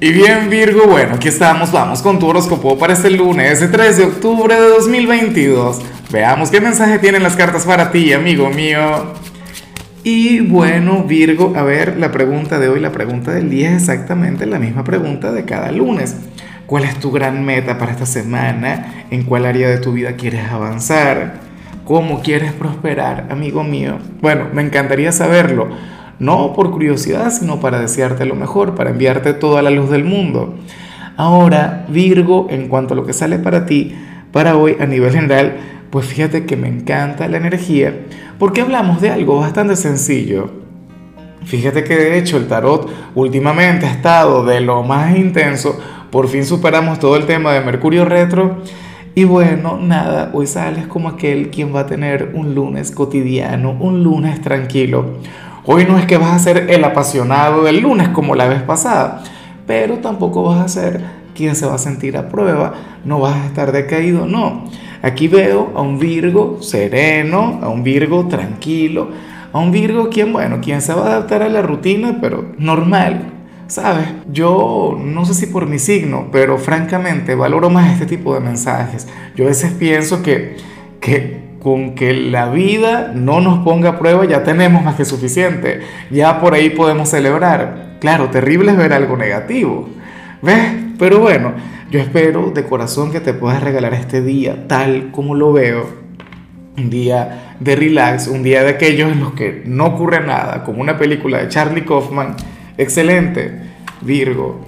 Y bien Virgo, bueno, aquí estamos, vamos con tu horóscopo para este lunes, el 3 de octubre de 2022. Veamos qué mensaje tienen las cartas para ti, amigo mío. Y bueno, Virgo, a ver, la pregunta de hoy, la pregunta del día es exactamente la misma pregunta de cada lunes. ¿Cuál es tu gran meta para esta semana? ¿En cuál área de tu vida quieres avanzar? ¿Cómo quieres prosperar, amigo mío? Bueno, me encantaría saberlo no por curiosidad, sino para desearte lo mejor, para enviarte toda la luz del mundo. Ahora, Virgo, en cuanto a lo que sale para ti, para hoy a nivel general, pues fíjate que me encanta la energía, porque hablamos de algo bastante sencillo. Fíjate que de hecho el tarot últimamente ha estado de lo más intenso, por fin superamos todo el tema de Mercurio retro. Y bueno, nada, hoy sales como aquel quien va a tener un lunes cotidiano, un lunes tranquilo, Hoy no es que vas a ser el apasionado del lunes como la vez pasada, pero tampoco vas a ser quien se va a sentir a prueba, no vas a estar decaído, no. Aquí veo a un Virgo sereno, a un Virgo tranquilo, a un Virgo quien, bueno, quien se va a adaptar a la rutina, pero normal. ¿Sabes? Yo no sé si por mi signo, pero francamente valoro más este tipo de mensajes. Yo a veces pienso que, que con que la vida no nos ponga a prueba ya tenemos más que suficiente. Ya por ahí podemos celebrar. Claro, terrible es ver algo negativo. ¿Ves? Pero bueno, yo espero de corazón que te puedas regalar este día tal como lo veo. Un día de relax, un día de aquellos en los que no ocurre nada, como una película de Charlie Kaufman. Excelente, Virgo.